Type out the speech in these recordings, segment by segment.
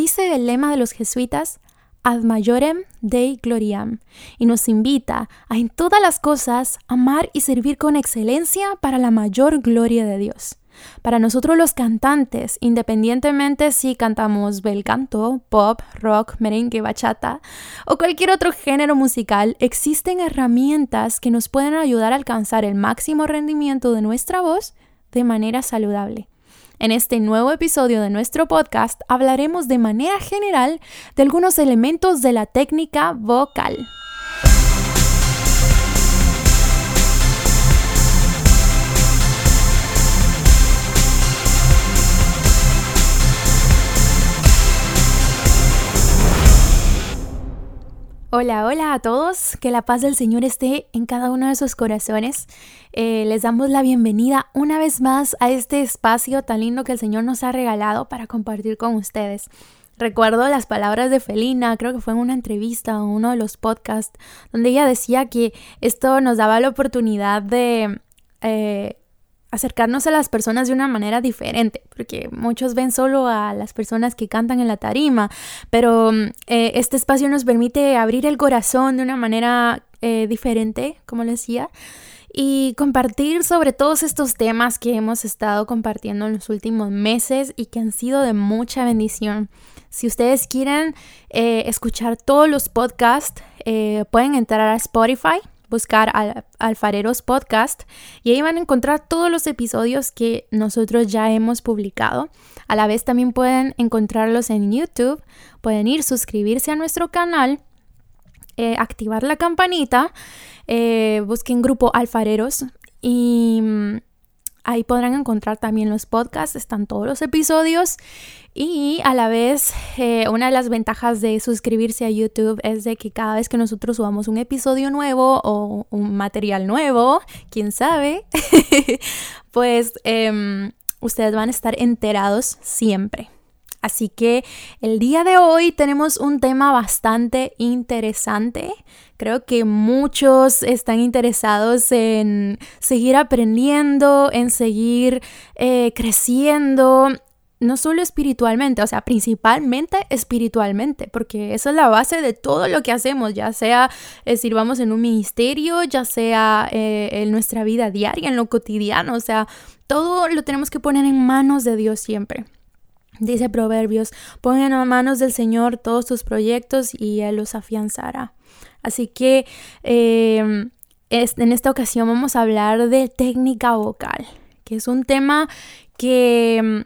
dice el lema de los jesuitas, ad majorem Dei gloriam, y nos invita a en todas las cosas amar y servir con excelencia para la mayor gloria de Dios. Para nosotros los cantantes, independientemente si cantamos bel canto, pop, rock, merengue, bachata o cualquier otro género musical, existen herramientas que nos pueden ayudar a alcanzar el máximo rendimiento de nuestra voz de manera saludable. En este nuevo episodio de nuestro podcast hablaremos de manera general de algunos elementos de la técnica vocal. Hola, hola a todos, que la paz del Señor esté en cada uno de sus corazones. Eh, les damos la bienvenida una vez más a este espacio tan lindo que el Señor nos ha regalado para compartir con ustedes. Recuerdo las palabras de Felina, creo que fue en una entrevista o uno de los podcasts, donde ella decía que esto nos daba la oportunidad de eh, acercarnos a las personas de una manera diferente, porque muchos ven solo a las personas que cantan en la tarima, pero mm, eh, este espacio nos permite abrir el corazón de una manera eh, diferente, como les decía, y compartir sobre todos estos temas que hemos estado compartiendo en los últimos meses y que han sido de mucha bendición. Si ustedes quieren eh, escuchar todos los podcasts, pueden entrar a Spotify buscar al Alfareros Podcast y ahí van a encontrar todos los episodios que nosotros ya hemos publicado. A la vez también pueden encontrarlos en YouTube, pueden ir, suscribirse a nuestro canal, eh, activar la campanita, eh, busquen grupo Alfareros y mm, Ahí podrán encontrar también los podcasts, están todos los episodios y a la vez eh, una de las ventajas de suscribirse a YouTube es de que cada vez que nosotros subamos un episodio nuevo o un material nuevo, quién sabe, pues em, ustedes van a estar enterados siempre. Así que el día de hoy tenemos un tema bastante interesante. Creo que muchos están interesados en seguir aprendiendo, en seguir eh, creciendo, no solo espiritualmente, o sea, principalmente espiritualmente, porque esa es la base de todo lo que hacemos, ya sea eh, sirvamos en un ministerio, ya sea eh, en nuestra vida diaria, en lo cotidiano, o sea, todo lo tenemos que poner en manos de Dios siempre. Dice Proverbios, pongan a manos del Señor todos tus proyectos y Él los afianzará. Así que em, en esta ocasión vamos a hablar de técnica vocal, que es un tema que em,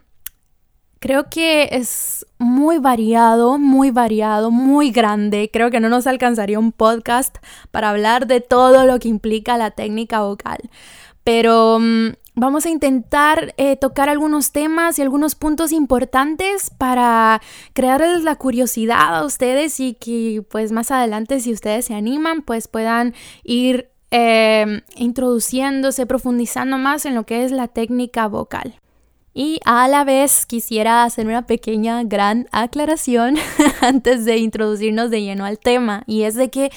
creo que es muy variado, muy variado, muy grande. Creo que no nos alcanzaría un podcast para hablar de todo lo que implica la técnica vocal. Pero em, Vamos a intentar eh, tocar algunos temas y algunos puntos importantes para crearles la curiosidad a ustedes y que pues más adelante si ustedes se animan pues puedan ir em, introduciéndose, profundizando más en lo que es la técnica vocal. Y a la vez quisiera hacer una pequeña gran aclaración antes de introducirnos de lleno al tema y es de que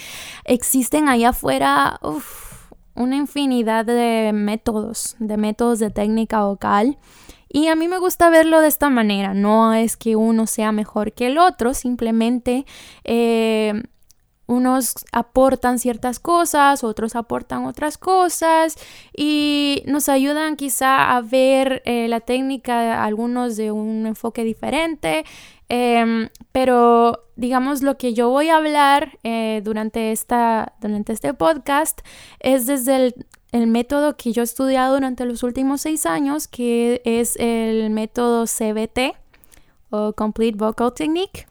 existen allá afuera una infinidad de métodos, de métodos de técnica vocal. Y a mí me gusta verlo de esta manera, no es que uno sea mejor que el otro, simplemente eh, unos aportan ciertas cosas, otros aportan otras cosas y nos ayudan quizá a ver eh, la técnica, algunos de un enfoque diferente Em, pero digamos lo que yo voy a hablar eh, durante, esta, durante este podcast es desde el, el, método que yo he estudiado durante los últimos seis años, que es el método CBT o Complete Vocal Technique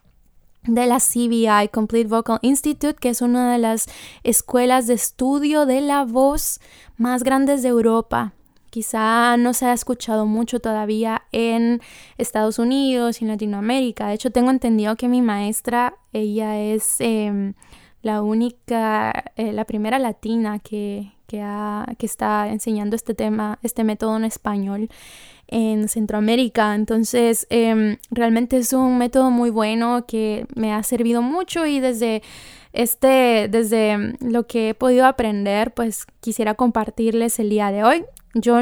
de la CBI, Complete Vocal Institute, que es una de las escuelas de estudio de la voz más grandes de Europa. Quizá no se ha escuchado mucho todavía en Estados Unidos y en Latinoamérica. De hecho, tengo entendido que mi maestra, ella es em, la única, eh, la primera latina que, que, está enseñando este tema, este método en español en Centroamérica. Entonces, em, realmente es un método muy bueno que me ha servido mucho y desde este, desde lo que he podido aprender, pues quisiera compartirles el día de hoy. Yo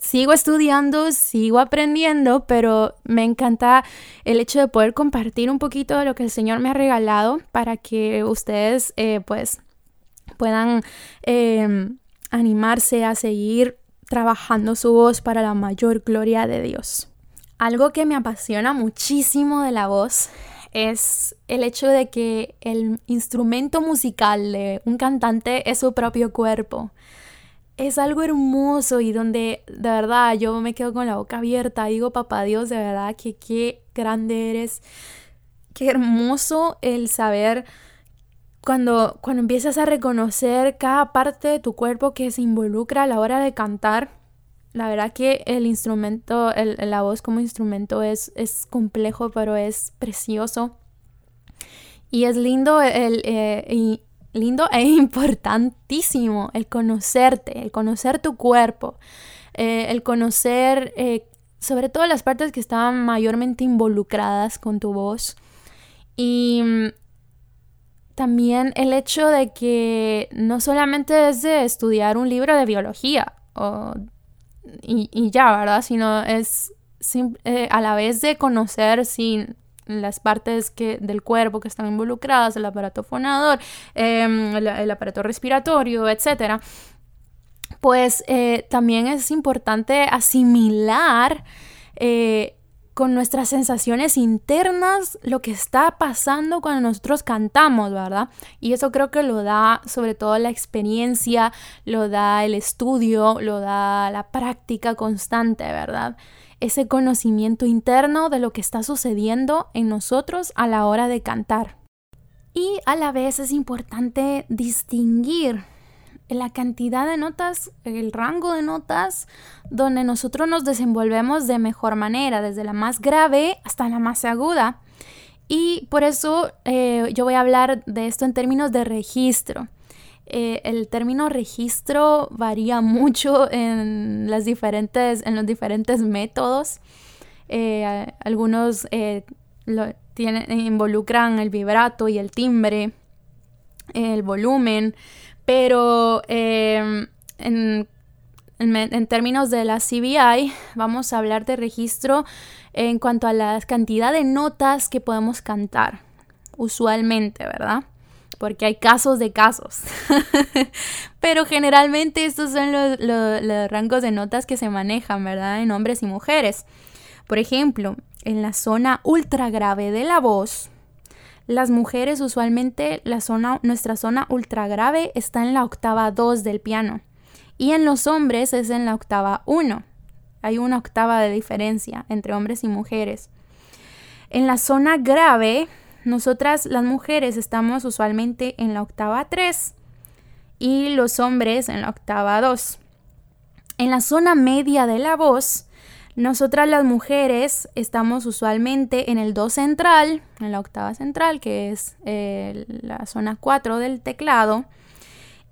sigo estudiando, sigo aprendiendo, pero me encanta el hecho de poder compartir un poquito de lo que el Señor me ha regalado para que ustedes eh, pues puedan em, animarse a seguir trabajando su voz para la mayor gloria de Dios. Algo que me apasiona muchísimo de la voz es el hecho de que el instrumento musical de un cantante es su propio cuerpo es algo hermoso y donde de verdad yo me quedo con la boca abierta. Digo, papá Dios, de verdad que qué grande eres. Qué hermoso el saber cuando, cuando empiezas a reconocer cada parte de tu cuerpo que se involucra a la hora de cantar. La verdad que el instrumento, la voz como instrumento es, es complejo, pero es precioso. Y es lindo el, eh, lindo e importantísimo el conocerte, el conocer tu cuerpo, eh, el conocer eh, sobre todo las partes que estaban mayormente involucradas con tu voz. Y mm, también el hecho de que no solamente es de estudiar un libro de biología y, ya, ¿verdad? Sino es eh, a la vez de conocer sin las partes que, del cuerpo que están involucradas, el aparato fonador, em, el, aparato respiratorio, etc., pues eh, también es importante asimilar eh, con nuestras sensaciones internas lo que está pasando cuando nosotros cantamos, ¿verdad? Y eso creo que lo da sobre todo la experiencia, lo da el estudio, lo da la práctica constante, ¿verdad? Ese conocimiento interno de lo que está sucediendo en nosotros a la hora de cantar. Y a la vez es importante distinguir la cantidad de notas, el rango de notas donde nosotros nos desenvolvemos de mejor manera, desde la más grave hasta la más aguda. Y por eso eh, yo voy a hablar de esto en términos de registro. Eh, el término registro varía mucho en, las diferentes, en los diferentes métodos. Eh, algunos eh, involucran el vibrato y el timbre, el volumen, pero en, en, términos de la CBI vamos a hablar de registro en cuanto a la cantidad de notas que podemos cantar usualmente, ¿verdad? Porque hay casos de casos. Pero generalmente estos son los, rangos de notas que se manejan, ¿verdad? En hombres y mujeres. Por ejemplo, en la zona ultra grave de la voz, las mujeres usualmente la zona, nuestra zona ultra grave está en la octava 2 del piano y en los hombres es en la octava 1. Hay una octava de diferencia entre hombres y mujeres. En la zona grave nosotras las mujeres estamos usualmente en la octava 3 y los hombres en la octava 2. En la zona media de la voz, nosotras las mujeres estamos usualmente en el do central, en la octava central, que es eh, la zona 4 del teclado,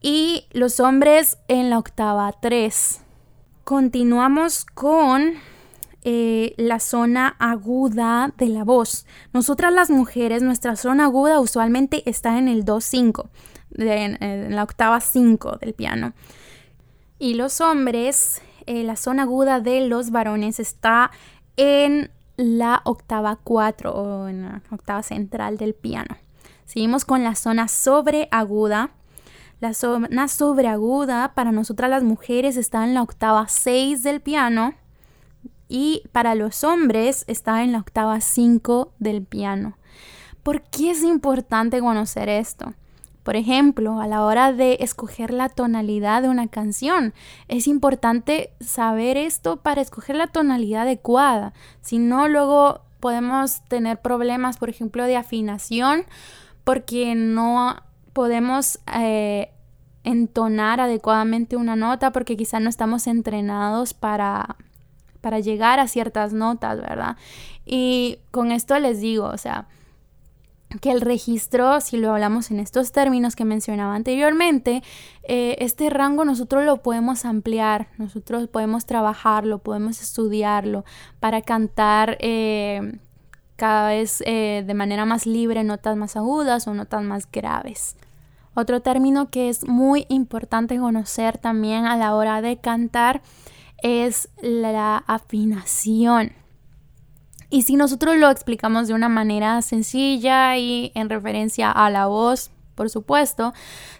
y los hombres en la octava 3. Continuamos con eh, la zona aguda de la voz. Nosotras las mujeres, nuestra zona aguda usualmente está en el Do5, en, la octava 5 del piano. Y los hombres, eh, la zona aguda de los varones está en la octava 4 o en la octava central del piano. Seguimos con la zona sobreaguda. La zona sobreaguda para nosotras las mujeres está en la octava 6 del piano y para los hombres está en la octava 5 del piano. ¿Por qué es importante conocer esto? Por ejemplo, a la hora de escoger la tonalidad de una canción, es importante saber esto para escoger la tonalidad adecuada. Si no, luego podemos tener problemas, por ejemplo, de afinación, porque no podemos eh, entonar adecuadamente una nota, porque quizá no estamos entrenados para, para llegar a ciertas notas, ¿verdad? Y con esto les digo, o sea, que el registro, si lo hablamos en estos términos que mencionaba anteriormente, eh, este rango nosotros lo podemos ampliar, nosotros podemos trabajarlo, podemos estudiarlo para cantar eh, cada vez eh, de manera más libre notas más agudas o notas más graves. Otro término que es muy importante conocer también a la hora de cantar es la afinación. Y si nosotros lo explicamos de una manera sencilla y en referencia a la voz, por supuesto,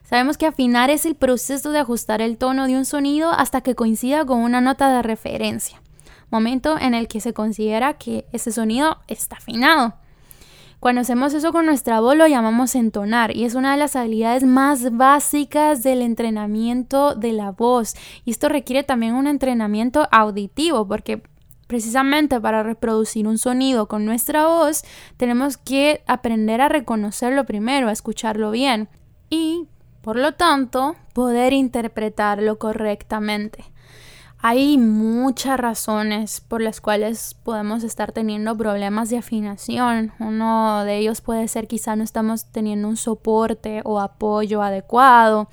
sabemos que afinar es el proceso de ajustar el tono de un sonido hasta que coincida con una nota de referencia, momento en el que se considera que ese sonido está afinado. Cuando hacemos eso con nuestra voz lo llamamos entonar y es una de las habilidades más básicas del entrenamiento de la voz. Y esto requiere también un entrenamiento auditivo porque Precisamente para reproducir un sonido con nuestra voz, tenemos que aprender a reconocerlo primero, a escucharlo bien y, por lo tanto, poder interpretarlo correctamente. Hay muchas razones por las cuales podemos estar teniendo problemas de afinación. Uno de ellos puede ser quizá no estamos teniendo un soporte o apoyo adecuado.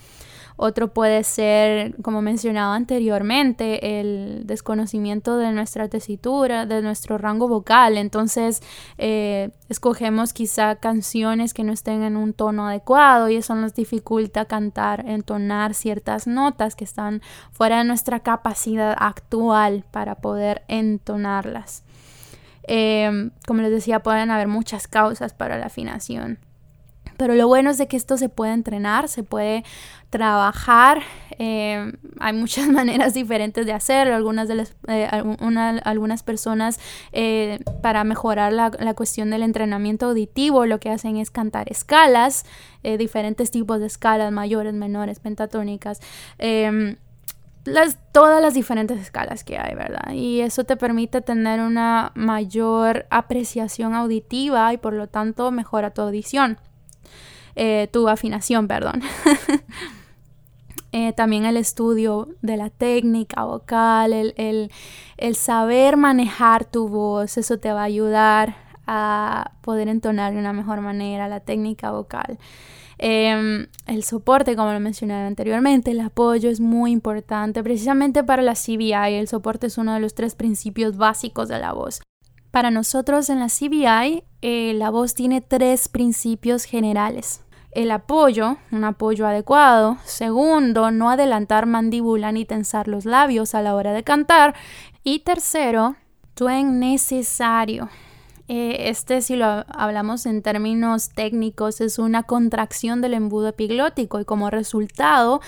Otro puede ser, como mencionaba anteriormente, el desconocimiento de nuestra tesitura, de nuestro rango vocal. Entonces, eh, escogemos quizá canciones que no estén en un tono adecuado y eso nos dificulta cantar, entonar ciertas notas que están fuera de nuestra capacidad actual para poder entonarlas. Em, como les decía, pueden haber muchas causas para la afinación. Pero lo bueno es de que esto se puede entrenar, se puede trabajar. Eh, hay muchas maneras diferentes de hacerlo. Algunas, de las, eh, algunas personas eh, para mejorar la, cuestión del entrenamiento auditivo lo que hacen es cantar escalas, diferentes tipos de escalas, mayores, menores, pentatónicas. Em, las, todas las diferentes escalas que hay, ¿verdad? Y eso te permite tener una mayor apreciación auditiva y por lo tanto mejora tu audición. Eh, tu afinación, perdón. Eh, también el estudio de la técnica vocal, el, saber manejar tu voz, eso te va a ayudar a poder entonar de una mejor manera la técnica vocal. Em, el soporte, como lo mencioné anteriormente, el apoyo es muy importante, precisamente para la CBI. El soporte es uno de los tres principios básicos de la voz. Para nosotros en la CBI, eh, la voz tiene tres principios generales el apoyo, un apoyo adecuado. Segundo, no adelantar mandíbula ni tensar los labios a la hora de cantar. Y tercero, twang necesario. Eh, este, si lo hablamos en términos técnicos, es una contracción del embudo epiglótico y como resultado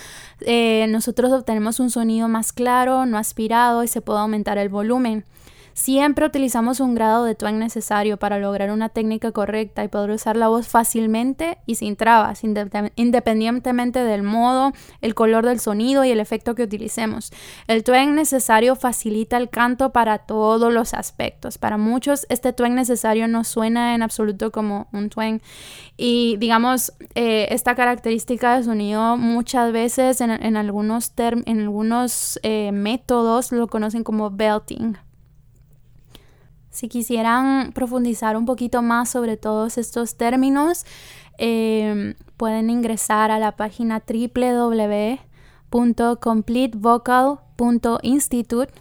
eh, nosotros obtenemos un sonido más claro, no aspirado y se puede aumentar el volumen. Siempre utilizamos un grado de twang necesario para lograr una técnica correcta y poder usar la voz fácilmente y sin trabas, independientemente del modo, el color del sonido y el efecto que utilicemos. El twang necesario facilita el canto para todos los aspectos. Para muchos este twang necesario no suena en absoluto como un twang y digamos eh, esta característica de sonido muchas veces en, algunos, en algunos eh, métodos lo conocen como belting. Si quisieran profundizar un poquito más sobre todos estos términos, em, pueden ingresar a la página www.completevocal.institute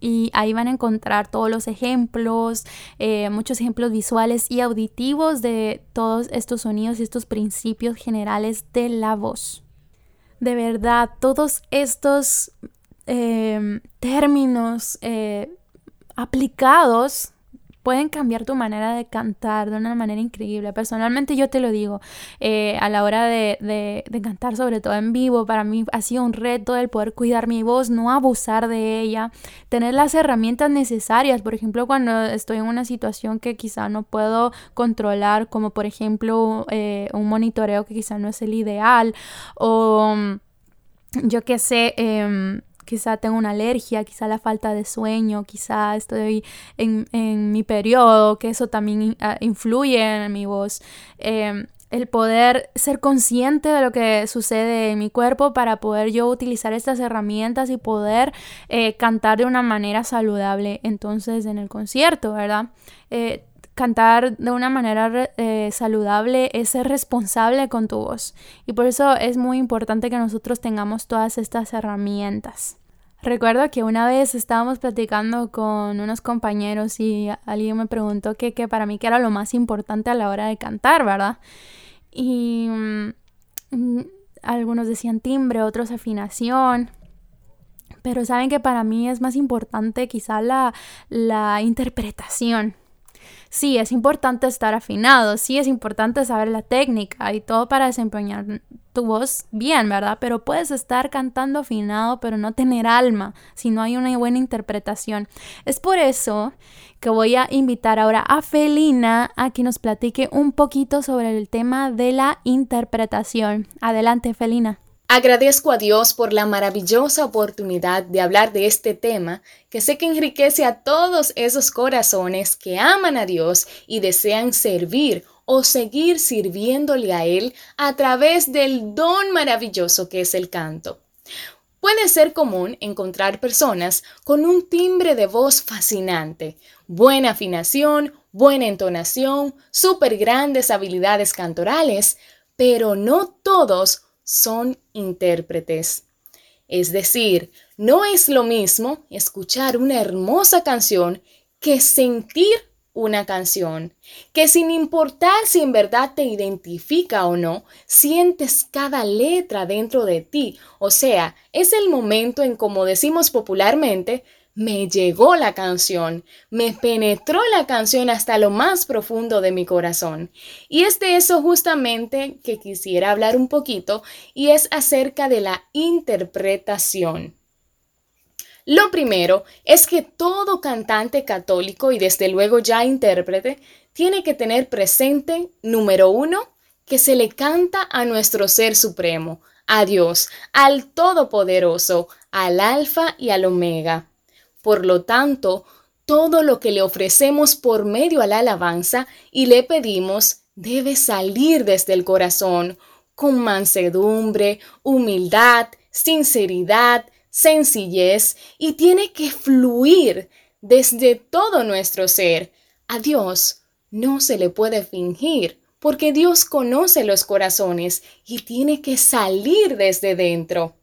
y ahí van a encontrar todos los ejemplos, eh, muchos ejemplos visuales y auditivos de todos estos sonidos y estos principios generales de la voz. De verdad, todos estos em, términos eh, aplicados pueden cambiar tu manera de cantar de una manera increíble. Personalmente yo te lo digo, eh, a la hora de, cantar, sobre todo en vivo, para mí ha sido un reto el poder cuidar mi voz, no abusar de ella, tener las herramientas necesarias, por ejemplo, cuando estoy en una situación que quizá no puedo controlar, como por ejemplo eh, un monitoreo que quizá no es el ideal, o yo qué sé, em, quizá tengo una alergia, quizá la falta de sueño, quizá estoy en, mi periodo, que eso también ah, influye en mi voz. Em, el poder ser consciente de lo que sucede en mi cuerpo para poder yo utilizar estas herramientas y poder eh, cantar de una manera saludable entonces en el concierto, ¿verdad? Eh, cantar de una manera eh, saludable es ser responsable con tu voz. Y por eso es muy importante que nosotros tengamos todas estas herramientas. Recuerdo que una vez estábamos platicando con unos compañeros y alguien me preguntó que, para mí era lo más importante a la hora de cantar, ¿verdad? Y mm, algunos decían timbre, otros afinación, pero saben que para mí es más importante quizá la, la interpretación. Sí, es importante estar afinado, sí, es importante saber la técnica y todo para desempeñar tu voz bien, ¿verdad? Pero puedes estar cantando afinado, pero no tener alma si no hay una buena interpretación. Es por eso que voy a invitar ahora a Felina a que nos platique un poquito sobre el tema de la interpretación. Adelante, Felina. Agradezco a Dios por la maravillosa oportunidad de hablar de este tema que sé que enriquece a todos esos corazones que aman a Dios y desean servir o seguir sirviéndole a Él a través del don maravilloso que es el canto. Puede ser común encontrar personas con un timbre de voz fascinante, buena afinación, buena entonación, súper grandes habilidades cantorales, pero no todos son intérpretes. Es decir, no es lo mismo escuchar una hermosa canción que sentir una canción, que sin importar si en verdad te identifica o no, sientes cada letra dentro de ti. O sea, es el momento en, como decimos popularmente, me llegó la canción, me penetró la canción hasta lo más profundo de mi corazón. Y es de eso justamente que quisiera hablar un poquito y es acerca de la interpretación. Lo primero es que todo cantante católico y desde luego ya intérprete tiene que tener presente, número uno, que se le canta a nuestro Ser Supremo, a Dios, al Todopoderoso, al Alfa y al Omega. Por lo tanto, todo lo que le ofrecemos por medio a la alabanza y le pedimos debe salir desde el corazón, con mansedumbre, humildad, sinceridad, sencillez y tiene que fluir desde todo nuestro ser. A Dios no se le puede fingir porque Dios conoce los corazones y tiene que salir desde dentro.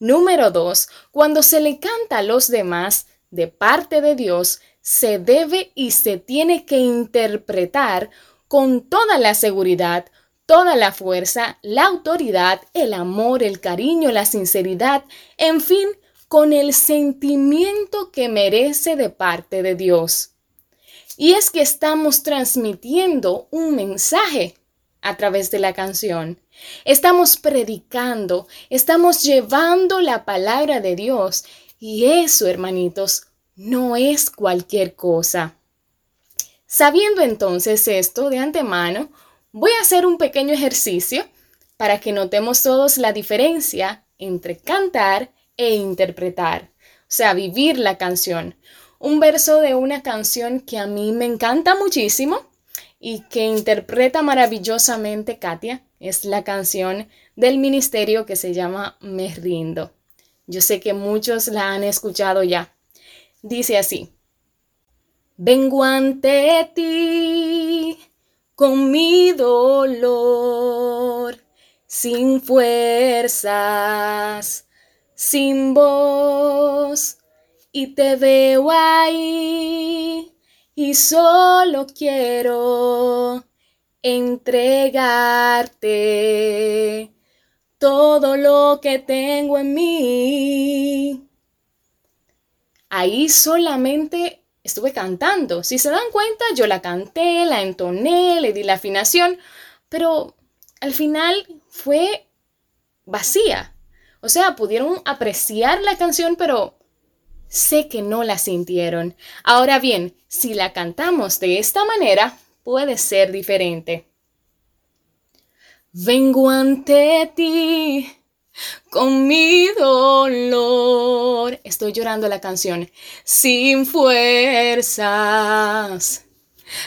Número dos, cuando se le canta a los demás de parte de Dios, se debe y se tiene que interpretar con toda la seguridad, toda la fuerza, la autoridad, el amor, el cariño, la sinceridad, en fin, con el sentimiento que merece de parte de Dios. Y es que estamos transmitiendo un mensaje a través de la canción. Estamos predicando, estamos llevando la palabra de Dios y eso, hermanitos, no es cualquier cosa. Sabiendo entonces esto de antemano, voy a hacer un pequeño ejercicio para que notemos todos la diferencia entre cantar e interpretar, o sea, vivir la canción. Un verso de una canción que a mí me encanta muchísimo y que interpreta maravillosamente Katia. Es la canción del ministerio que se llama Me rindo. Yo sé que muchos la han escuchado ya. Dice así. Vengo ante ti con mi dolor, sin fuerzas, sin voz, y te veo ahí y solo quiero entregarte todo lo que tengo en mí. Ahí solamente estuve cantando. Si se dan cuenta, yo la canté, la entoné, le di la afinación, pero al final fue vacía. O sea, pudieron apreciar la canción, pero Sé que no la sintieron. Ahora bien, si la cantamos de esta manera, puede ser diferente. Vengo ante ti con mi dolor. Estoy llorando la canción. Sin fuerzas,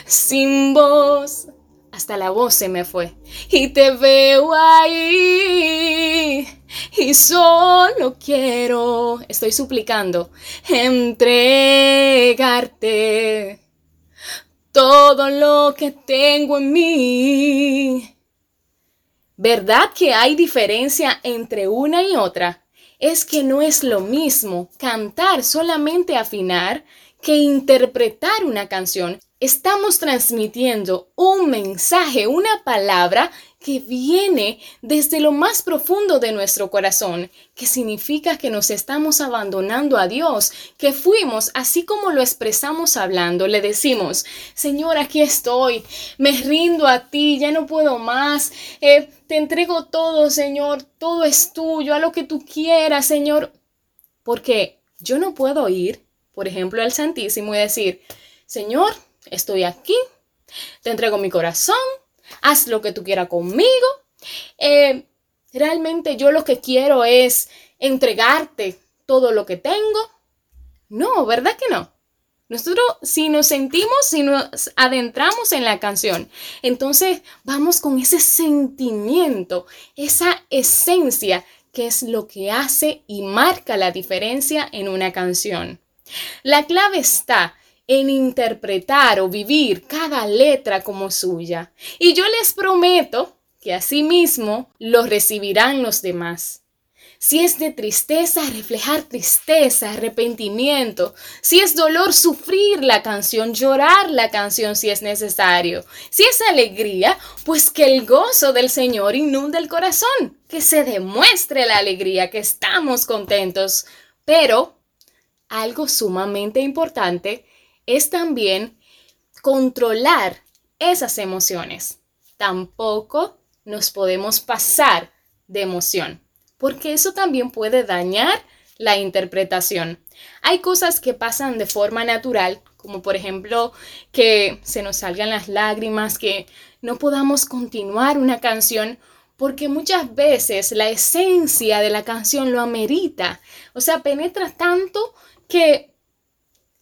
sin voz. Hasta la voz se me fue. Y te veo ahí y solo quiero, estoy suplicando, entregarte todo lo que tengo en mí. ¿Verdad que hay diferencia entre una y otra? Es que no es lo mismo cantar solamente afinar que interpretar una canción. Estamos transmitiendo un mensaje, una palabra que viene desde lo más profundo de nuestro corazón, que significa que nos estamos abandonando a Dios, que fuimos así como lo expresamos hablando, le decimos, Señor, aquí estoy, me rindo a ti, ya no puedo más, eh, te entrego todo, Señor, todo es tuyo, a lo que tú quieras, Señor, porque yo no puedo ir, por ejemplo, al Santísimo y decir, Señor, estoy aquí, te entrego mi corazón, haz lo que tú quieras conmigo. Eh, realmente yo lo que quiero es entregarte todo lo que tengo. No, ¿verdad que no? Nosotros, si nos sentimos, si nos adentramos en la canción, entonces vamos con ese sentimiento, esa esencia que es lo que hace y marca la diferencia en una canción. La clave está en interpretar o vivir cada letra como suya. Y yo les prometo que asimismo lo recibirán los demás. Si es de tristeza, reflejar tristeza, arrepentimiento. Si es dolor, sufrir la canción, llorar la canción si es necesario. Si es alegría, pues que el gozo del Señor inunde el corazón, que se demuestre la alegría, que estamos contentos. Pero algo sumamente importante es también controlar esas emociones. Tampoco nos podemos pasar de emoción, porque eso también puede dañar la interpretación. Hay cosas que pasan de forma natural, como por ejemplo que se nos salgan las lágrimas, que no podamos continuar una canción porque muchas veces la esencia de la canción lo amerita. O sea, penetra tanto que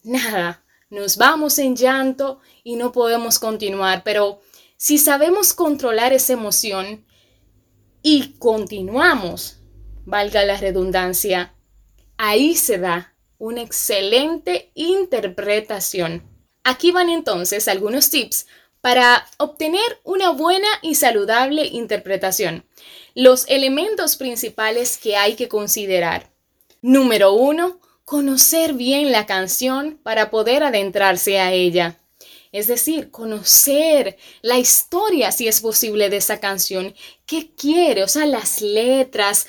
nada, nos vamos en llanto y no podemos continuar, pero si sabemos controlar esa emoción y continuamos, valga la redundancia, ahí se da una excelente interpretación. Aquí van entonces algunos tips para obtener una buena y saludable interpretación. Los elementos principales que hay que considerar. Número uno, conocer bien la canción para poder adentrarse a ella. Es decir, conocer la historia, si es posible, de esa canción. ¿Qué quiere? O sea, las letras,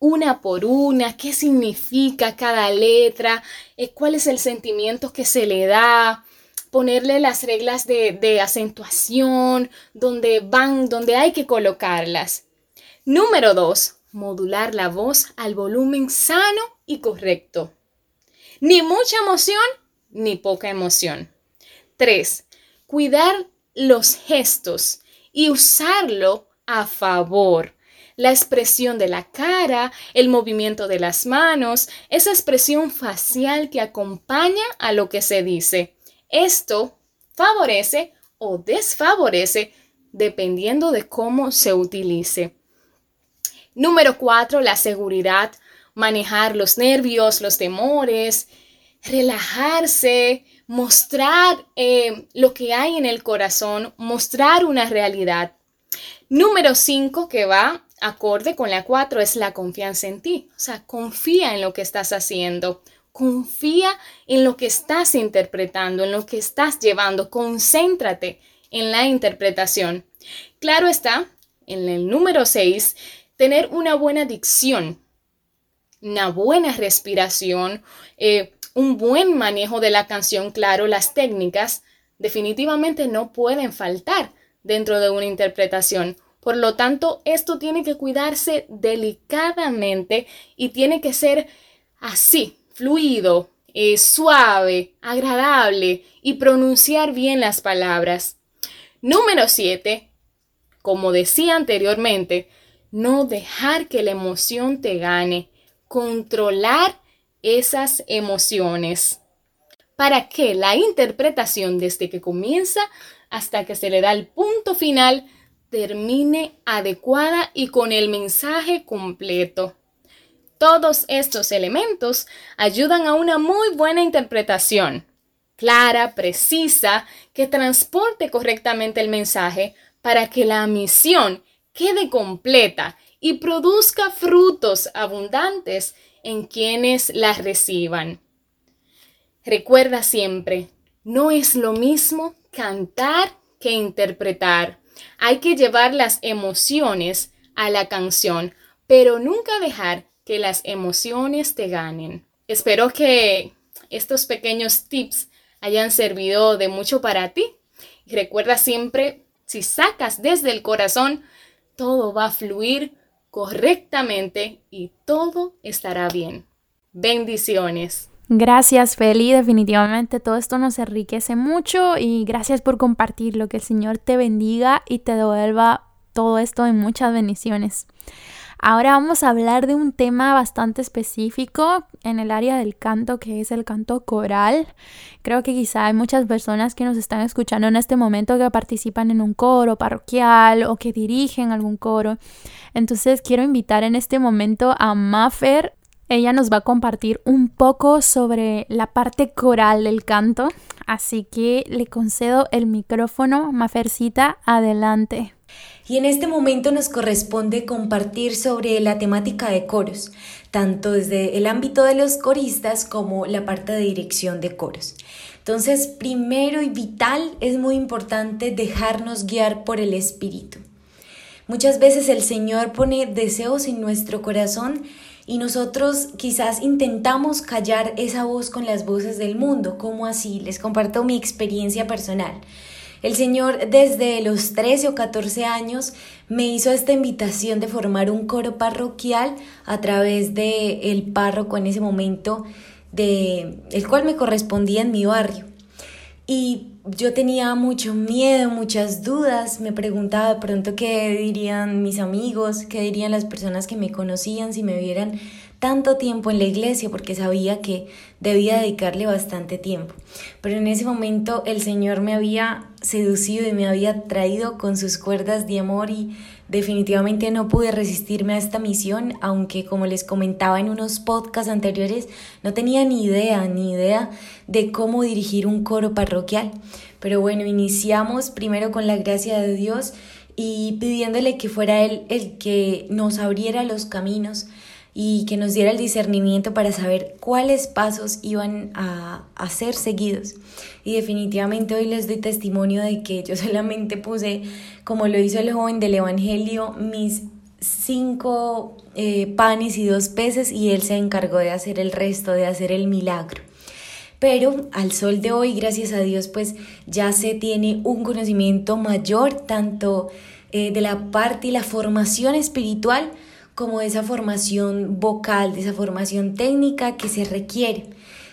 una por una, qué significa cada letra, eh, cuál es el sentimiento que se le da, ponerle las reglas de, de acentuación, donde van, donde hay que colocarlas. Número dos, modular la voz al volumen sano y correcto. Ni mucha emoción ni poca emoción. 3. Cuidar los gestos y usarlo a favor. La expresión de la cara, el movimiento de las manos, esa expresión facial que acompaña a lo que se dice. Esto favorece o desfavorece dependiendo de cómo se utilice. Número 4. La seguridad manejar los nervios, los temores, relajarse, mostrar eh, lo que hay en el corazón, mostrar una realidad. Número 5 que va acorde con la 4 es la confianza en ti. O sea, confía en lo que estás haciendo. Confía en lo que estás interpretando, en lo que estás llevando. Concéntrate en la interpretación. Claro está, en el número 6, tener una buena dicción una buena respiración, eh, un buen manejo de la canción, claro, las técnicas definitivamente no pueden faltar dentro de una interpretación. Por lo tanto, esto tiene que cuidarse delicadamente y tiene que ser así, fluido, eh, suave, agradable y pronunciar bien las palabras. Número 7. Como decía anteriormente, no dejar que la emoción te gane controlar esas emociones para que la interpretación desde que comienza hasta que se le da el punto final termine adecuada y con el mensaje completo. Todos estos elementos ayudan a una muy buena interpretación, clara, precisa, que transporte correctamente el mensaje para que la misión quede completa y produzca frutos abundantes en quienes las reciban. Recuerda siempre, No es lo mismo cantar que interpretar. Hay que llevar las emociones a la canción, pero nunca dejar que las emociones te ganen. Espero que estos pequeños tips hayan servido de mucho para ti. Y recuerda siempre, si sacas desde el corazón, todo va a fluir correctamente y todo estará bien. Bendiciones. Gracias, Feli. Definitivamente todo esto nos enriquece mucho y gracias por compartirlo. Que el Señor te bendiga y te devuelva todo esto en muchas bendiciones. Ahora vamos a hablar de un tema bastante específico en el área del canto, que es el canto coral. Creo que quizá hay muchas personas que nos están escuchando en este momento que participan en un coro parroquial o que dirigen algún coro. Entonces quiero invitar en este momento a Maffer. Ella nos va a compartir un poco sobre la parte coral del canto. Así que le concedo el micrófono. Mafercita, adelante. Y en este momento nos corresponde compartir sobre la temática de coros, tanto desde el ámbito de los coristas como la parte de dirección de coros. Entonces, primero y vital es muy importante dejarnos guiar por el Espíritu. Muchas veces el Señor pone deseos en nuestro corazón y nosotros quizás intentamos callar esa voz con las voces del mundo. ¿Cómo así? Les comparto mi experiencia personal. El Señor desde los 13 o 14 años me hizo esta invitación de formar un coro parroquial a través de el párroco en ese momento de el cual me correspondía en mi barrio. Y yo tenía mucho miedo, muchas dudas, me preguntaba de pronto qué dirían mis amigos, qué dirían las personas que me conocían si me vieran tanto tiempo en la iglesia porque sabía que debía dedicarle bastante tiempo. Pero en ese momento el Señor me había seducido y me había traído con sus cuerdas de amor y definitivamente no pude resistirme a esta misión, aunque como les comentaba en unos podcasts anteriores, no tenía ni idea, ni idea de cómo dirigir un coro parroquial. Pero bueno, iniciamos primero con la gracia de Dios y pidiéndole que fuera Él el que nos abriera los caminos y que nos diera el discernimiento para saber cuáles pasos iban a, a, ser seguidos. Y definitivamente hoy les doy testimonio de que yo solamente puse, como lo hizo el joven del Evangelio, mis cinco eh, panes y dos peces y él se encargó de hacer el resto, de hacer el milagro. Pero al sol de hoy, gracias a Dios, pues ya se tiene un conocimiento mayor tanto eh, de la parte y la formación espiritual, como esa formación vocal, de esa formación técnica que se requiere.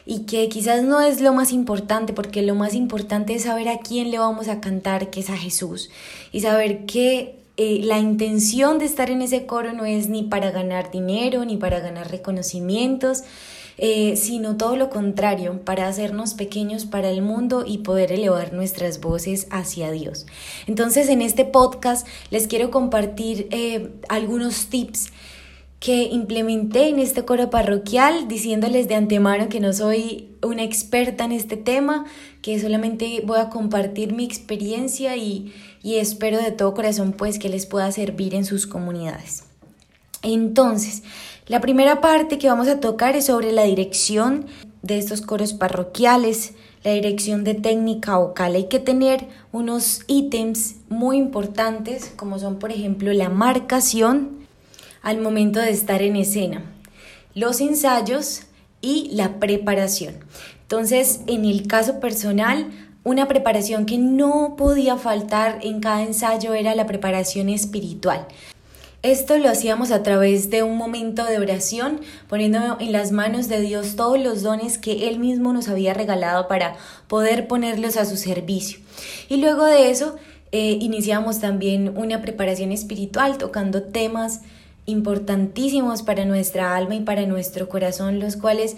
Y que quizás no es lo más importante, porque lo más importante es saber a quién le vamos a cantar, que es a Jesús, y saber que eh, la intención de estar en ese coro no es ni para ganar dinero, ni para ganar reconocimientos, eh, sino todo lo contrario, para hacernos pequeños para el mundo y poder elevar nuestras voces hacia Dios. Entonces en este podcast les quiero compartir eh, algunos tips que implementé en este coro parroquial, diciéndoles de antemano que no soy una experta en este tema, que solamente voy a compartir mi experiencia y, y espero de todo corazón pues que les pueda servir en sus comunidades. Entonces, la primera parte que vamos a tocar es sobre la dirección de estos coros parroquiales, la dirección de técnica vocal. Hay que tener unos ítems muy importantes como son por ejemplo la marcación al momento de estar en escena, los ensayos y la preparación. Entonces, en el caso personal, una preparación que no podía faltar en cada ensayo era la preparación espiritual. Esto lo hacíamos a través de un momento de oración, poniendo en las manos de Dios todos los dones que Él mismo nos había regalado para poder ponerlos a su servicio. Y luego de eso, eh, iniciamos también una preparación espiritual, tocando temas importantísimos para nuestra alma y para nuestro corazón, los cuales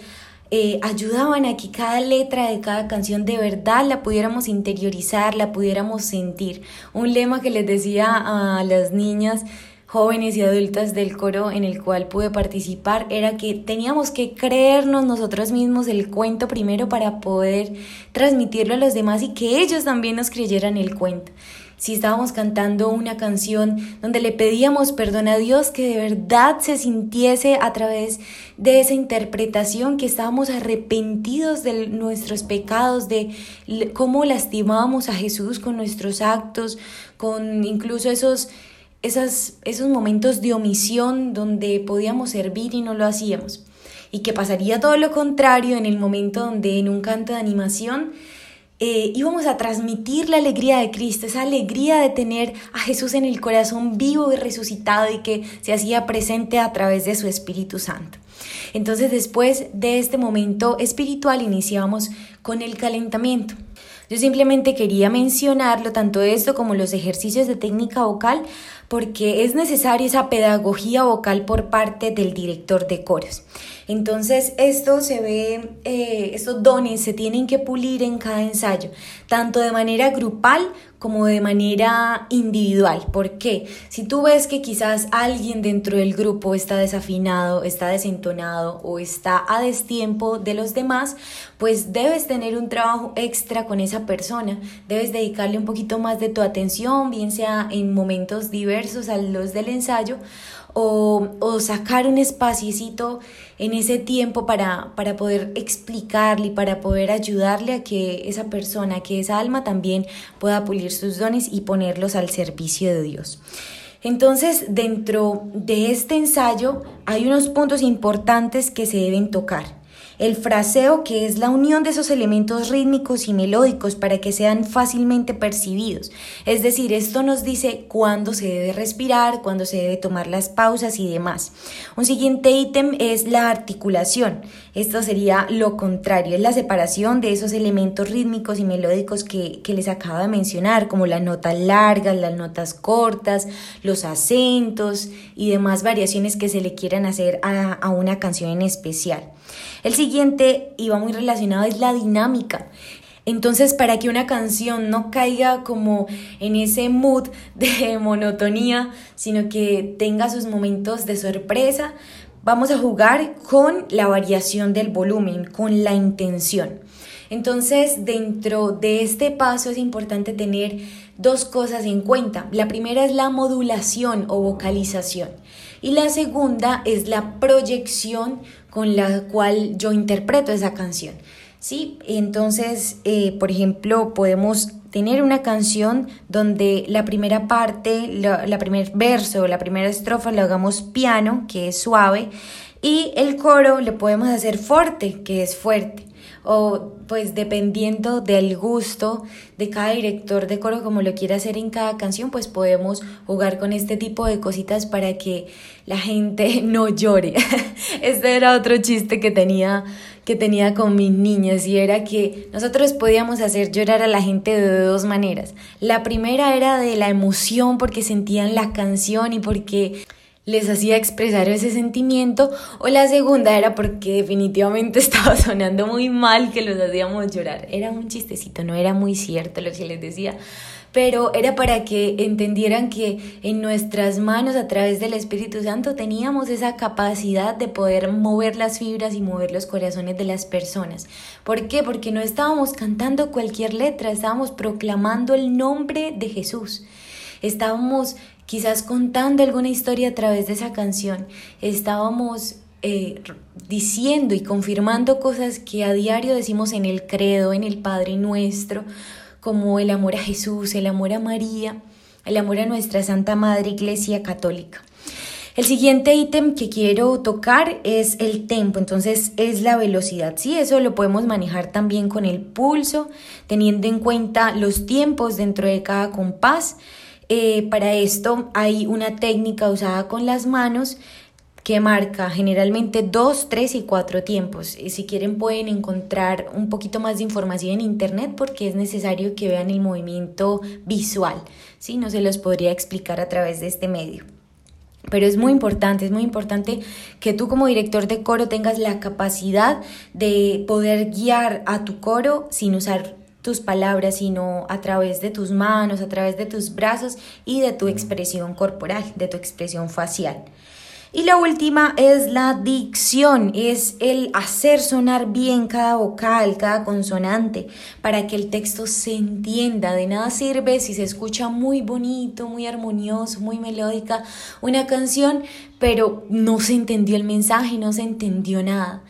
eh, ayudaban a que cada letra de cada canción de verdad la pudiéramos interiorizar, la pudiéramos sentir. Un lema que les decía a las niñas jóvenes y adultas del coro en el cual pude participar era que teníamos que creernos nosotros mismos el cuento primero para poder transmitirlo a los demás y que ellos también nos creyeran el cuento. si estábamos cantando una canción donde le pedíamos perdón a Dios, que de verdad se sintiese a través de esa interpretación que estábamos arrepentidos de nuestros pecados, de cómo lastimábamos a Jesús con nuestros actos, con incluso esos, esas, esos momentos de omisión donde podíamos servir y no lo hacíamos. Y que pasaría todo lo contrario en el momento donde en un canto de animación eh, íbamos a transmitir la alegría de Cristo, esa alegría de tener a Jesús en el corazón vivo y resucitado y que se hacía presente a través de su Espíritu Santo. Entonces después de este momento espiritual iniciamos con el calentamiento. Yo simplemente quería mencionarlo, tanto esto como los ejercicios de técnica vocal, porque es necesaria esa pedagogía vocal por parte del director de coros. Entonces, esto se ve, eh, estos dones se tienen que pulir en cada ensayo, tanto de manera grupal como de manera individual. ¿Por qué? Si tú ves que quizás alguien dentro del grupo está desafinado, está desentonado o está a destiempo de los demás, pues debes tener un trabajo extra con esa persona. Debes dedicarle un poquito más de tu atención, bien sea en momentos diversos a los del ensayo o, o sacar un espaciecito en ese tiempo para, para poder explicarle y para poder ayudarle a que esa persona, que esa alma también pueda pulir sus dones y ponerlos al servicio de Dios. Entonces, dentro de este ensayo hay unos puntos importantes que se deben tocar. El fraseo, que es la unión de esos elementos rítmicos y melódicos para que sean fácilmente percibidos. Es decir, esto nos dice cuándo se debe respirar, cuándo se debe tomar las pausas y demás. Un siguiente ítem es la articulación. Esto sería lo contrario, es la separación de esos elementos rítmicos y melódicos que, les acabo de mencionar, como las notas largas, las notas cortas, los acentos y demás variaciones que se le quieran hacer a, a una canción en especial. El siguiente, y va muy relacionado, es la dinámica. Entonces, para que una canción no caiga como en ese mood de monotonía, sino que tenga sus momentos de sorpresa, vamos a jugar con la variación del volumen, con la intención. Entonces, dentro de este paso es importante tener dos cosas en cuenta. La primera es la modulación o vocalización y la segunda es la proyección con la cual yo interpreto esa canción. ¿sí? Entonces, eh, por ejemplo, podemos tener una canción donde la primera parte, la, primer verso, la primera estrofa lo hagamos piano, que es suave, y el coro le podemos hacer fuerte, que es fuerte o pues dependiendo del gusto de cada director de coro como lo quiera hacer en cada canción, pues podemos jugar con este tipo de cositas para que la gente no llore. este era otro chiste que tenía que tenía con mis niñas y era que nosotros podíamos hacer llorar a la gente de dos maneras. La primera era de la emoción porque sentían la canción y porque les hacía expresar ese sentimiento o la segunda era porque definitivamente estaba sonando muy mal que los hacíamos llorar. Era un chistecito, no era muy cierto lo que les decía, pero era para que entendieran que en nuestras manos a través del Espíritu Santo teníamos esa capacidad de poder mover las fibras y mover los corazones de las personas. ¿Por qué? Porque no estábamos cantando cualquier letra, estábamos proclamando el nombre de Jesús. Estábamos quizás contando alguna historia a través de esa canción, estábamos eh, diciendo y confirmando cosas que a diario decimos en el credo, en el Padre nuestro, como el amor a Jesús, el amor a María, el amor a nuestra Santa Madre Iglesia Católica. El siguiente ítem que quiero tocar es el tempo, entonces es la velocidad. Sí, eso lo podemos manejar también con el pulso, teniendo en cuenta los tiempos dentro de cada compás eh, para esto hay una técnica usada con las manos que marca generalmente dos, tres y cuatro tiempos. Si quieren pueden encontrar un poquito más de información en internet porque es necesario que vean el movimiento visual. ¿sí? No se los podría explicar a través de este medio. Pero es muy importante, es muy importante que tú como director de coro tengas la capacidad de poder guiar a tu coro sin usar tus palabras, sino a través de tus manos, a través de tus brazos y de tu expresión corporal, de tu expresión facial. Y la última es la dicción, es el hacer sonar bien cada vocal, cada consonante, para que el texto se entienda. De nada sirve si se escucha muy bonito, muy armonioso, muy melódica una canción, pero no se entendió el mensaje, no se entendió nada.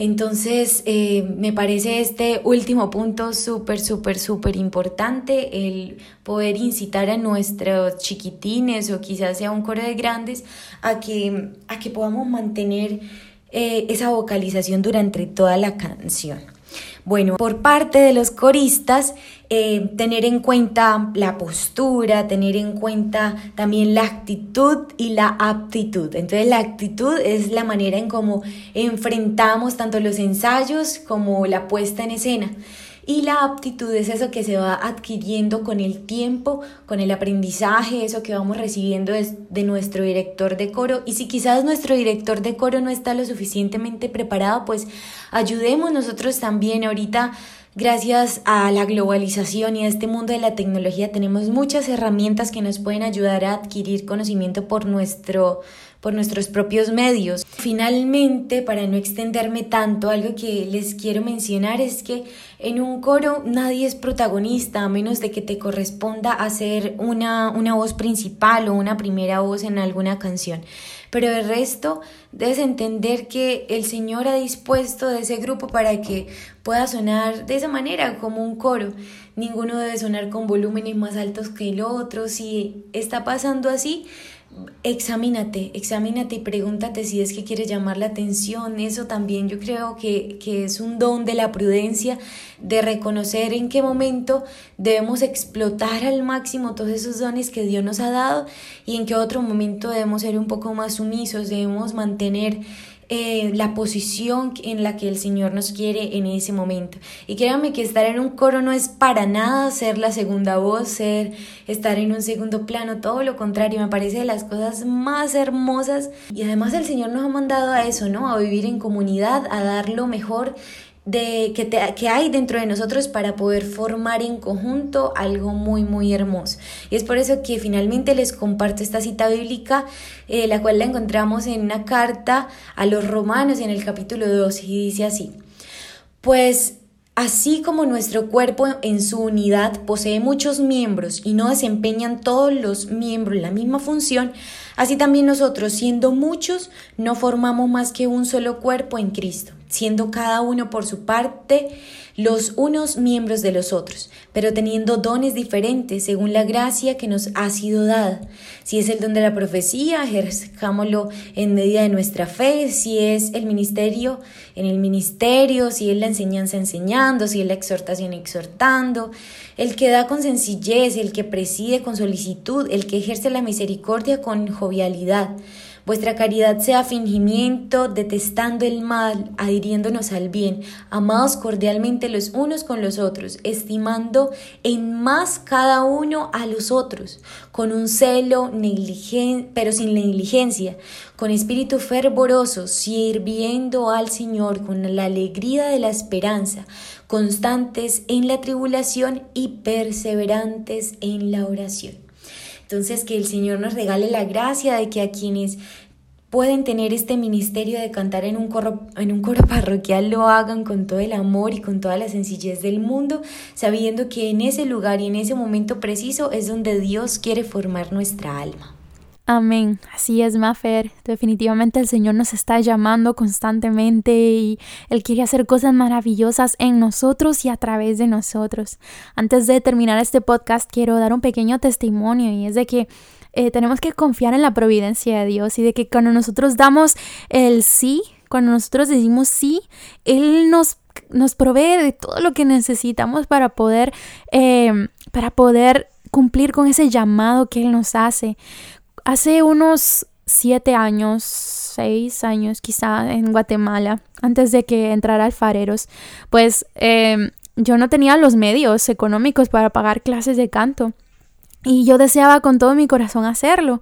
Entonces, eh, me parece este último punto súper, súper, súper importante, el poder incitar a nuestros chiquitines o quizás sea un coro de grandes a que, a que podamos mantener eh, esa vocalización durante toda la canción. Bueno, por parte de los coristas, eh, tener en cuenta la postura, tener en cuenta también la actitud y la aptitud. Entonces la actitud es la manera en cómo enfrentamos tanto los ensayos como la puesta en escena. Y la aptitud es eso que se va adquiriendo con el tiempo, con el aprendizaje, eso que vamos recibiendo de nuestro director de coro. Y si quizás nuestro director de coro no está lo suficientemente preparado, pues ayudemos nosotros también ahorita. Gracias a la globalización y a este mundo de la tecnología tenemos muchas herramientas que nos pueden ayudar a adquirir conocimiento por nuestro por nuestros propios medios. Finalmente, para no extenderme tanto, algo que les quiero mencionar es que en un coro nadie es protagonista a menos de que te corresponda hacer una, una voz principal o una primera voz en alguna canción. Pero el resto debes entender que el Señor ha dispuesto de ese grupo para que pueda sonar de esa manera, como un coro. Ninguno debe sonar con volúmenes más altos que el otro. Si está pasando así, examínate, examínate y pregúntate si es que quieres llamar la atención. Eso también yo creo que, que, es un don de la prudencia, de reconocer en qué momento debemos explotar al máximo todos esos dones que Dios nos ha dado y en qué otro momento debemos ser un poco más sumisos, debemos mantener eh, la posición en la que el Señor nos quiere en ese momento. Y créanme que estar en un coro no es para nada ser la segunda voz, ser estar en un segundo plano, todo lo contrario, me parece de las cosas más hermosas. Y además el Señor nos ha mandado a eso, ¿no? A vivir en comunidad, a dar lo mejor de, que, que hay dentro de nosotros para poder formar en conjunto algo muy, muy hermoso. Y es por eso que finalmente les comparto esta cita bíblica, eh, la cual la encontramos en una carta a los romanos en el capítulo 2 y dice así, pues Así como nuestro cuerpo en su unidad posee muchos miembros y no desempeñan todos los miembros la misma función, así también nosotros, siendo muchos, no formamos más que un solo cuerpo en Cristo siendo cada uno por su parte los unos miembros de los otros, pero teniendo dones diferentes según la gracia que nos ha sido dada. Si es el don de la profecía, ejerzcámoslo en medida de nuestra fe, si es el ministerio, en el ministerio, si es la enseñanza enseñando, si es la exhortación exhortando, el que da con sencillez, el que preside con solicitud, el que ejerce la misericordia con jovialidad Vuestra caridad sea fingimiento, detestando el mal, adhiriéndonos al bien, amados cordialmente los unos con los otros, estimando en más cada uno a los otros, con un celo, pero sin negligencia, con espíritu fervoroso, sirviendo al Señor con la alegría de la esperanza, constantes en la tribulación y perseverantes en la oración. Entonces, que el Señor nos regale la gracia de que a quienes pueden tener este ministerio de cantar en un, coro, en un coro parroquial lo hagan con todo el amor y con toda la sencillez del mundo, sabiendo que en ese lugar y en ese momento preciso es donde Dios quiere formar nuestra alma. Amén. Así es, Mafer. Definitivamente el Señor nos está llamando constantemente y Él quiere hacer cosas maravillosas en nosotros y a través de nosotros. Antes de terminar este podcast, quiero dar un pequeño testimonio y es de que eh, tenemos que confiar en la providencia de Dios y de que cuando nosotros damos el sí, cuando nosotros decimos sí, Él nos, nos provee de todo lo que necesitamos para poder, eh, para poder cumplir con ese llamado que Él nos hace. Hace unos siete años, seis años quizá en Guatemala, antes de que entrara alfareros, pues em, yo no tenía los medios económicos para pagar clases de canto y yo deseaba con todo mi corazón hacerlo.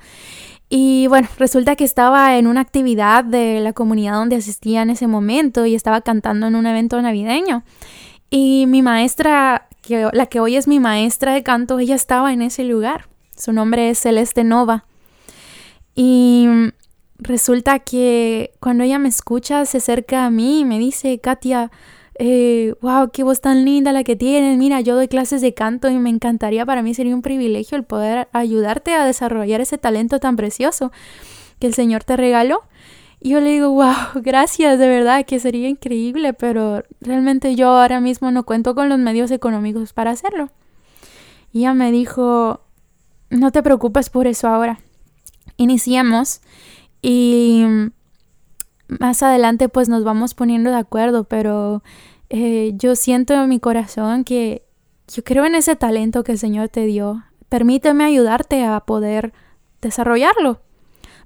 Y bueno, resulta que estaba en una actividad de la comunidad donde asistía en ese momento y estaba cantando en un evento navideño. Y mi maestra, que, la que hoy es mi maestra de canto, ella estaba en ese lugar. Su nombre es Celeste Nova. Y resulta que cuando ella me escucha, se acerca a mí y me dice, Katia, eh, wow, qué voz tan linda la que tienes. Mira, yo doy clases de canto y me encantaría, para mí sería un privilegio el poder ayudarte a desarrollar ese talento tan precioso que el Señor te regaló. Y yo le digo, wow, gracias, de verdad, que sería increíble, pero realmente yo ahora mismo no cuento con los medios económicos para hacerlo. Y ella me dijo, no te preocupes por eso ahora. Iniciamos y más adelante pues nos vamos poniendo de acuerdo, pero eh, yo siento en mi corazón que yo creo en ese talento que el Señor te dio. Permíteme ayudarte a poder desarrollarlo.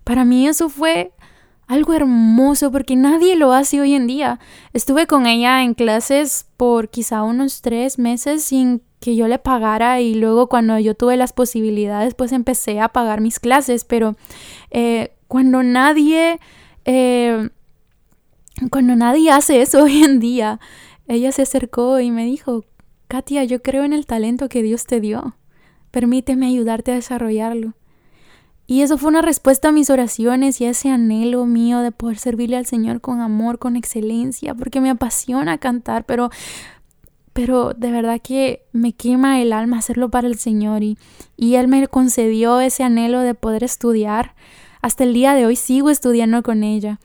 Para mí eso fue algo hermoso porque nadie lo hace hoy en día. Estuve con ella en clases por quizá unos tres meses sin que yo le pagara y luego cuando yo tuve las posibilidades pues empecé a pagar mis clases, pero eh, cuando nadie, eh, cuando nadie hace eso hoy en día, ella se acercó y me dijo, Katia, yo creo en el talento que Dios te dio. Permíteme ayudarte a desarrollarlo. Y eso fue una respuesta a mis oraciones y a ese anhelo mío de poder servirle al Señor con amor, con excelencia, porque me apasiona cantar, pero pero de verdad que me quema el alma hacerlo para el Señor y, y Él me concedió ese anhelo de poder estudiar. Hasta el día de hoy sigo estudiando con ella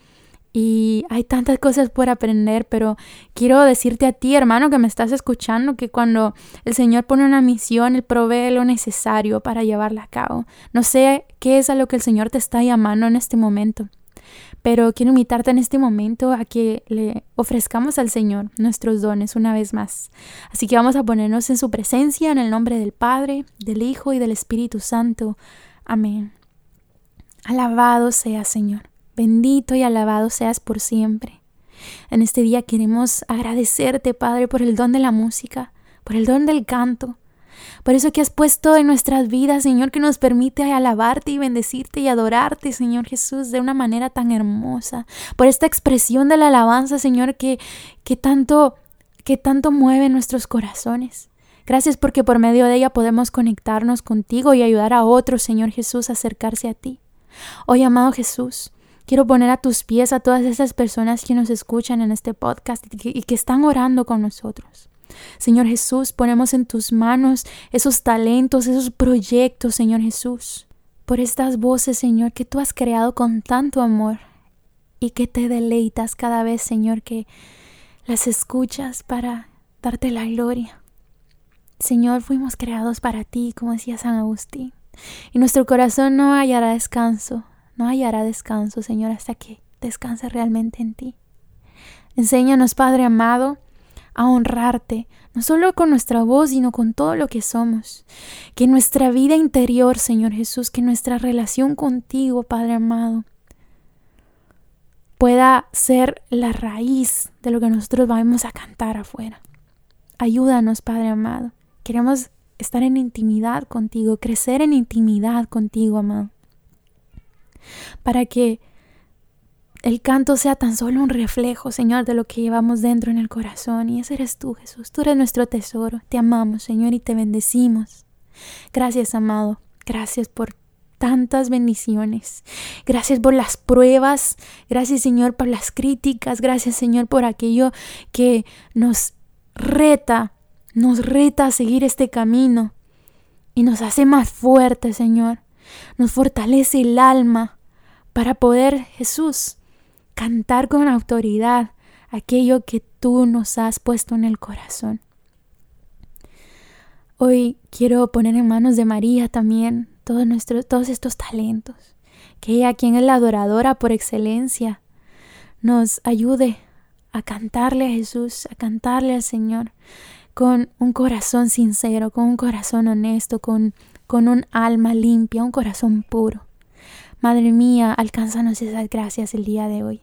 y hay tantas cosas por aprender, pero quiero decirte a ti, hermano, que me estás escuchando, que cuando el Señor pone una misión, Él provee lo necesario para llevarla a cabo. No sé qué es a lo que el Señor te está llamando en este momento, pero quiero invitarte en este momento a que le ofrezcamos al Señor nuestros dones una vez más. Así que vamos a ponernos en su presencia en el nombre del Padre, del Hijo y del Espíritu Santo. Amén. Alabado sea Señor. Bendito y alabado seas por siempre. En este día queremos agradecerte, Padre, por el don de la música, por el don del canto, por eso que has puesto en nuestras vidas, Señor, que nos permite alabarte y bendecirte y adorarte, Señor Jesús, de una manera tan hermosa. Por esta expresión de la alabanza, Señor, que, que tanto que tanto mueve nuestros corazones. Gracias porque por medio de ella podemos conectarnos contigo y ayudar a otros, Señor Jesús, a acercarse a ti. Hoy, amado Jesús, Quiero poner a tus pies a todas esas personas que nos escuchan en este podcast y que, están orando con nosotros. Señor Jesús, ponemos en tus manos esos talentos, esos proyectos, Señor Jesús, por estas voces, Señor, que tú has creado con tanto amor y que te deleitas cada vez, Señor, que las escuchas para darte la gloria. Señor, fuimos creados para ti, como decía San Agustín, y nuestro corazón no hallará descanso no hallará descanso, Señor, hasta que descanse realmente en ti. Enséñanos, Padre amado, a honrarte, no solo con nuestra voz, sino con todo lo que somos. Que nuestra vida interior, Señor Jesús, que nuestra relación contigo, Padre amado, pueda ser la raíz de lo que nosotros vamos a cantar afuera. Ayúdanos, Padre amado. Queremos estar en intimidad contigo, crecer en intimidad contigo, amado para que el canto sea tan solo un reflejo, Señor, de lo que llevamos dentro en el corazón. Y ese eres tú, Jesús. Tú eres nuestro tesoro. Te amamos, Señor, y te bendecimos. Gracias, amado. Gracias por tantas bendiciones. Gracias por las pruebas. Gracias, Señor, por las críticas. Gracias, Señor, por aquello que nos reta, nos reta a seguir este camino y nos hace más fuertes, Señor. Nos fortalece el alma para poder, Jesús, cantar con autoridad aquello que tú nos has puesto en el corazón. Hoy quiero poner en manos de María también todos, nuestros, todos estos talentos, que ella, quien es la adoradora por excelencia, nos ayude a cantarle a Jesús, a cantarle al Señor con un corazón sincero, con un corazón honesto, con, con un alma limpia, un corazón puro. Madre mía, alcánzanos esas gracias el día de hoy.